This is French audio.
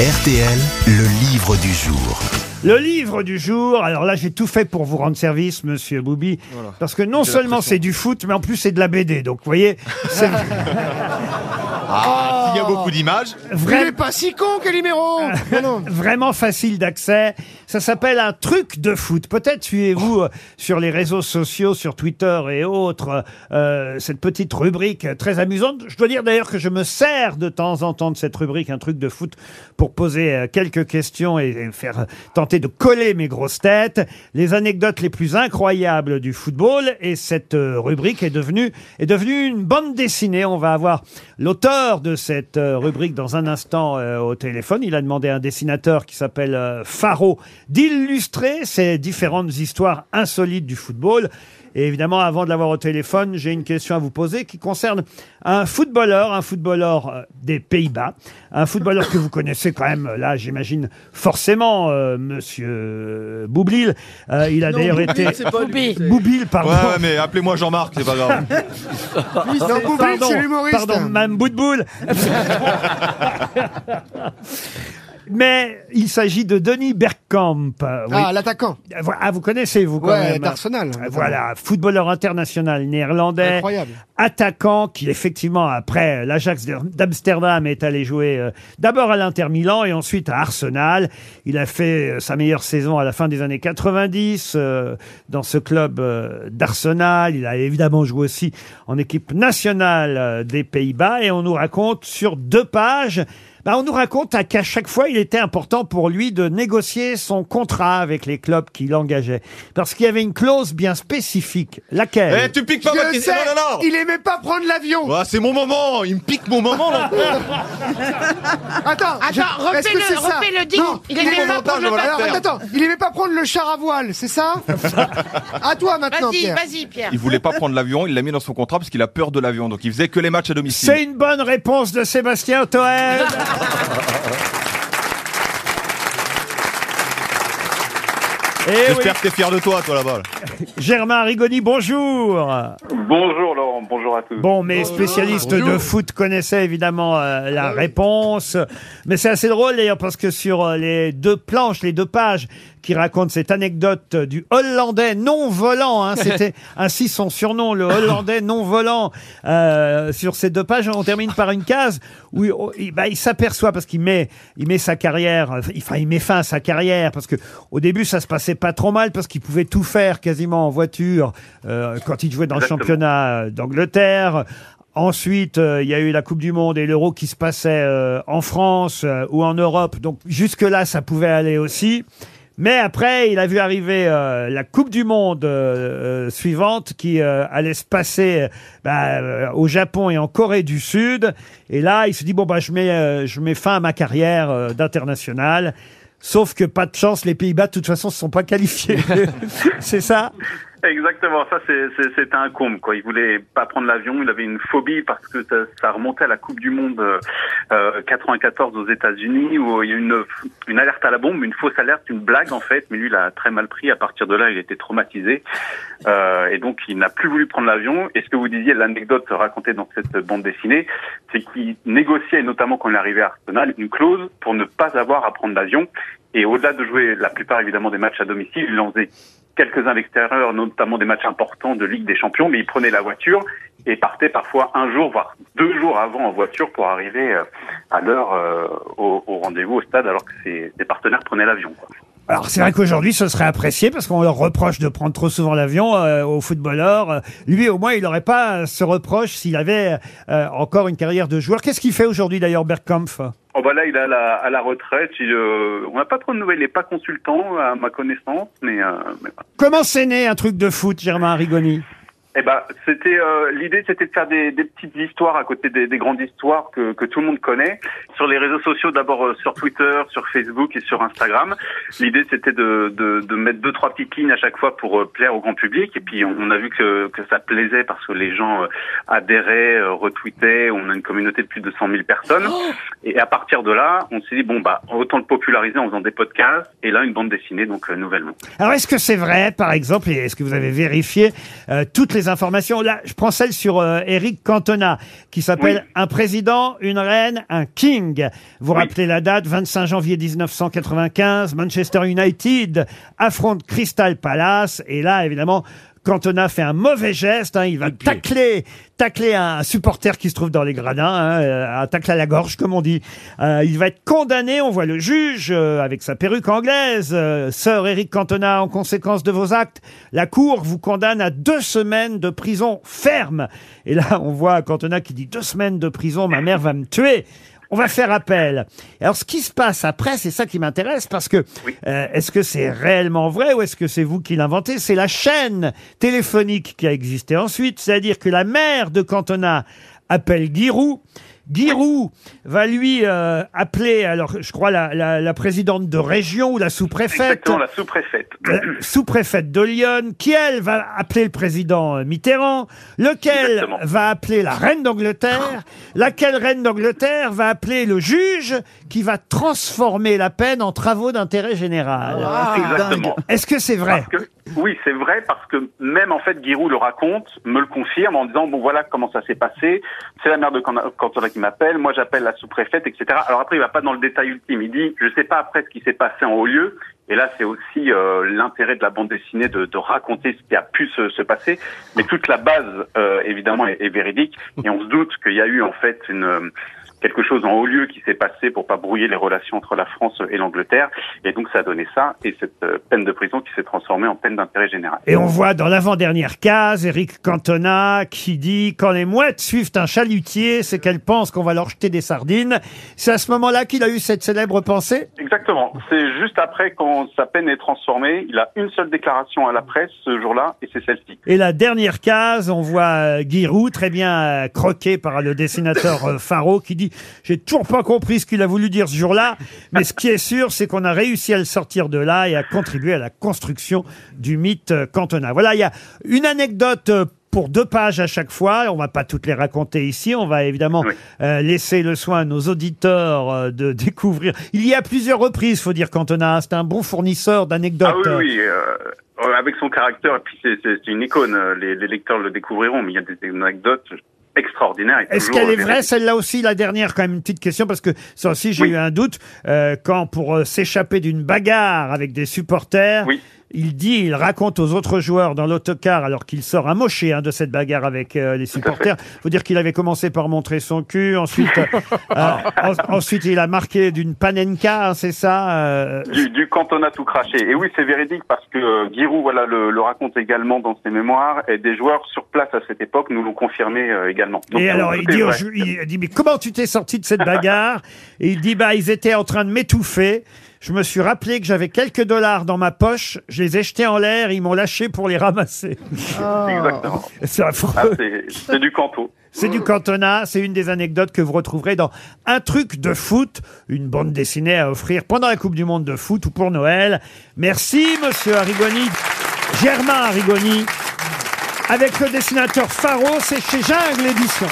RTL, le livre du jour. Le livre du jour, alors là j'ai tout fait pour vous rendre service, monsieur Boubi, parce que non seulement c'est du foot, mais en plus c'est de la BD. Donc vous voyez, c'est Ah, s'il y a beaucoup d'images. vrai- pas si con, Calimero vraiment facile d'accès. Ça s'appelle un truc de foot. Peut-être suivez-vous euh, sur les réseaux sociaux, sur Twitter et autres, euh, cette petite rubrique très amusante. Je dois dire d'ailleurs que je me sers de temps en temps de cette rubrique, un truc de foot, pour poser euh, quelques questions et, et faire euh, tenter de coller mes grosses têtes, les anecdotes les plus incroyables du football. Et cette euh, rubrique est devenue est devenue une bande dessinée. On va avoir l'auteur de cette euh, rubrique dans un instant euh, au téléphone. Il a demandé à un dessinateur qui s'appelle euh, Faro d'illustrer ces différentes histoires insolites du football. Et évidemment, avant de l'avoir au téléphone, j'ai une question à vous poser qui concerne un footballeur, un footballeur euh, des Pays-Bas, un footballeur que vous connaissez quand même, là, j'imagine forcément, euh, Monsieur Boublil. Euh, il a d'ailleurs été Boublil, pardon. Ouais, ouais, mais appelez-moi Jean-Marc, c'est pas grave. Non, Boublil, Pardon, c'est l'humoriste. pardon, Mme Boutboul. Mais il s'agit de Denis Bergkamp. euh, oui. Ah, l'attaquant. Ah, vous connaissez, vous, quand Ouais, même. d'Arsenal. Euh, Voilà, footballeur international néerlandais. Incroyable. Attaquant qui, effectivement, après l'Ajax d'Amsterdam, est allé jouer euh, d'abord à l'Inter Milan et ensuite à Arsenal. Il a fait euh, sa meilleure saison à la fin des années 90 euh, dans ce club euh, d'Arsenal. Il a évidemment joué aussi en équipe nationale euh, des Pays-Bas et on nous raconte sur deux pages bah, on nous raconte à- qu'à chaque fois, il était important pour lui de négocier son contrat avec les clubs qui l'engageaient. Parce qu'il y avait une clause bien spécifique. Laquelle Eh, tu piques pas ma Je question. sais, Non, non, non. il aimait pas prendre l'avion. Ouais, c'est mon moment. Il me pique mon moment, là. Attends, je- Attends, est-ce que refais-le, c'est ça refais-le, dis. Non, Il il aimait aimait pas prendre le montage, Alors, attends, il aimait pas prendre le char à voile, c'est ça À toi maintenant, Vas-y, Pierre. vas-y, Pierre. Il voulait pas prendre l'avion, il l'a mis dans son contrat parce qu'il a peur de l'avion. Donc il faisait que les matchs à domicile. C'est une bonne réponse de Sébastien Toen. Et Eh oui, J'espère que t'es fier de toi, toi, là-bas. Germain Rigoni, bonjour. Bonjour Laurent, bonjour à tous. Bon, mes spécialistes de foot connaissaient évidemment euh, la réponse. Mais c'est assez drôle d'ailleurs parce que sur euh, les deux planches, les deux pages qui racontent cette anecdote euh, du Hollandais non volant, hein, c'était ainsi son surnom, le Hollandais non volant. Euh, sur ces deux pages, on termine par une case où il, oh, il- bah, il s'aperçoit parce qu'il met, il met sa carrière, euh, enfin il met fin à sa carrière parce que au début ça se passait pas trop mal parce qu'il pouvait tout faire quasiment en voiture euh, quand il jouait dans le Exactement. championnat euh, d'Angleterre. Ensuite, euh, il y a eu la Coupe du Monde et l'Euro qui se passait euh, en France euh, ou en Europe. Donc jusque-là, ça pouvait aller aussi. Mais après, il a vu arriver euh, la Coupe du Monde euh, euh, suivante qui allait se passer bah, au Japon et en Corée du Sud. Et là, il se dit bon bah je mets je mets fin à ma carrière d'international. Sauf que pas de chance, les Pays-Bas de toute façon se sont pas qualifiés. C'est ça? Exactement, ça c'est- un comble quoi. Il voulait pas prendre l'avion, il avait une phobie parce que ça, ça remontait à la Coupe du Monde euh, euh, 94 aux États-Unis où il y a une, une alerte à la bombe, une fausse alerte, une blague en fait, mais lui il a très mal pris. À partir de là, il était traumatisé euh, et donc il n'a plus voulu prendre l'avion. Et ce que vous disiez, l'anecdote racontée dans cette bande dessinée, c'est qu'il négociait notamment quand il arrivé à Arsenal une clause pour ne pas avoir à prendre l'avion. Et au-delà de jouer la plupart évidemment des matchs à domicile, il en faisait quelques-uns à l'extérieur, notamment des matchs importants de Ligue des Champions, mais il prenait la voiture et partait parfois un jour, voire deux jours avant en voiture pour arriver euh, à l'heure euh, au, au rendez-vous au stade alors que ses, ses partenaires prenaient l'avion. Alors c'est vrai qu'aujourd'hui ce serait apprécié parce qu'on leur reproche de prendre trop souvent l'avion euh, aux footballeurs. Euh, Lui au moins il n'aurait pas ce reproche s'il avait euh, encore une carrière de joueur. Qu'est-ce qu'il fait aujourd'hui d'ailleurs Bergkampf Oh bah là, il est à la, à la retraite. Il, euh, on n'a pas trop de nouvelles. Il n'est pas consultant à ma connaissance, mais, euh, mais. Comment c'est né un truc de foot, Germain Rigoni? Eh ben, c'était euh, l'idée, c'était de faire des, des petites histoires à côté des, des grandes histoires que, que tout le monde connaît sur les réseaux sociaux. D'abord euh, sur Twitter, sur Facebook et sur Instagram. L'idée, c'était de, de, de mettre deux trois petites lignes à chaque fois pour euh, plaire au grand public. Et puis, on, on a vu que, que ça plaisait parce que les gens euh, adhéraient, euh, retweetaient. On a une communauté de plus de 100 000 personnes. Et à partir de là, on s'est dit bon bah autant le populariser en faisant des podcasts et là une bande dessinée donc nouvellement. Alors est-ce que c'est vrai, par exemple, et est-ce que vous avez vérifié, euh, toutes les les informations. Là, je prends celle sur euh, Eric Cantona, qui s'appelle. Un président, une reine, un king. Vous rappelez la date, 25 janvier 1995, Manchester United affronte Crystal Palace. Et là, évidemment, Cantona fait un mauvais geste, hein, il va tacler, tacler un supporter qui se trouve dans les gradins, hein, euh, un tacle à la gorge comme on dit. Euh, il va être condamné, on voit le juge euh, avec sa perruque anglaise. Euh, Sir Eric Cantona, en conséquence de vos actes, la cour vous condamne à deux semaines de prison ferme. Et là, on voit Cantona qui dit deux semaines de prison, ma mère va me tuer. On va faire appel. Alors, ce qui se passe après, c'est ça qui m'intéresse, parce que euh, est-ce que c'est réellement vrai ou est-ce que c'est vous qui l'inventez? C'est la chaîne téléphonique qui a existé ensuite, c'est-à-dire que la mère de Cantona appelle Giroud. Giroud va lui euh, appeler, alors je crois la, la, la présidente de région ou la sous-préfète, Exactement, la sous-préfète. la sous-préfète de Lyon, qui elle va appeler le président euh, Mitterrand, lequel Exactement. va appeler la reine d'Angleterre, laquelle reine d'Angleterre va appeler le juge qui va transformer la peine en travaux d'intérêt général? Ah, Exactement. Est-ce que c'est vrai? Parce que, oui, c'est vrai parce que même en fait Giroud le raconte, me le confirme en disant bon voilà comment ça s'est passé. C'est la mère de Can- Cantona qui m'appelle, moi j'appelle la sous-préfète, etc. Alors après il va pas dans le détail ultime, il dit je sais pas après ce qui s'est passé en haut lieu. Et là c'est aussi euh, l'intérêt de la bande dessinée de, de raconter ce qui a pu se, se passer, mais toute la base euh, évidemment est, est véridique et on se doute qu'il y a eu en fait une quelque chose en haut lieu qui s'est passé pour pas brouiller les relations entre la France et l'Angleterre. Et donc ça a donné ça et cette euh, peine de prison qui s'est transformée en peine d'intérêt général. Et on voit dans l'avant-dernière case Eric Cantona qui dit quand les mouettes suivent un chalutier, c'est qu'elles pensent qu'on va leur jeter des sardines. C'est à ce moment-là qu'il a eu cette célèbre pensée? Exactement. C'est juste après quand sa peine est transformée. Il a une seule déclaration à la presse ce jour-là et c'est celle-ci. Et la dernière case, on voit euh, Giroud très bien euh, croqué par le dessinateur Faro qui dit j'ai toujours pas compris ce qu'il a voulu dire ce jour-là, mais ce qui est sûr, c'est qu'on a réussi à le sortir de là et à contribuer à la construction du mythe euh, Cantona. Voilà, il y a une anecdote. euh, pour deux pages à chaque fois, on va pas toutes les raconter ici. On va évidemment euh, laisser le soin à nos auditeurs euh, de découvrir. Il y a plusieurs reprises, faut dire Cantona. C'est un bon fournisseur d'anecdotes. Ah oui, oui. euh, avec son caractère, et puis c'est- c'est c'est une icône. Les, les lecteurs le découvriront, mais il y a des anecdotes extraordinaires. et Est-ce toujours qu'elle est vraie, celle-là aussi, la dernière, quand même, une petite question, parce que ça aussi, j'ai Oui. eu un doute, euh, quand pour euh, s'échapper d'une bagarre avec des supporters, Oui. Il dit, il raconte aux autres joueurs dans l'autocar, alors qu'il sort amoché hein, de cette bagarre avec euh, les supporters, faut dire qu'il avait commencé par montrer son cul, ensuite, euh, euh, en- ensuite il a marqué d'une panenka, hein, c'est ça euh, Du, du cantonat tout craché. Et oui, c'est véridique parce que euh, Giroud voilà, le, le raconte également dans ses mémoires et des joueurs sur place à cette époque nous l'ont confirmé euh, également. Donc, Et tout alors, est il dit, au vrai. ju- il dit, mais comment tu t'es sorti de cette bagarre? Et il dit, bah, ils étaient en train de m'étouffer. Je me suis rappelé que j'avais quelques dollars dans ma poche. Je les ai jetés en l'air. Ils m'ont lâché pour les ramasser. Exactement. C'est Ah, affreux. c'est c'est du canto. C'est du cantonat. C'est une des anecdotes que vous retrouverez dans Un truc de foot, une bande dessinée à offrir pendant la Coupe du Monde de foot ou pour Noël. Merci, monsieur Arrigoni. Germain Arrigoni. Avec le dessinateur Faro, c'est chez Jungle Édition.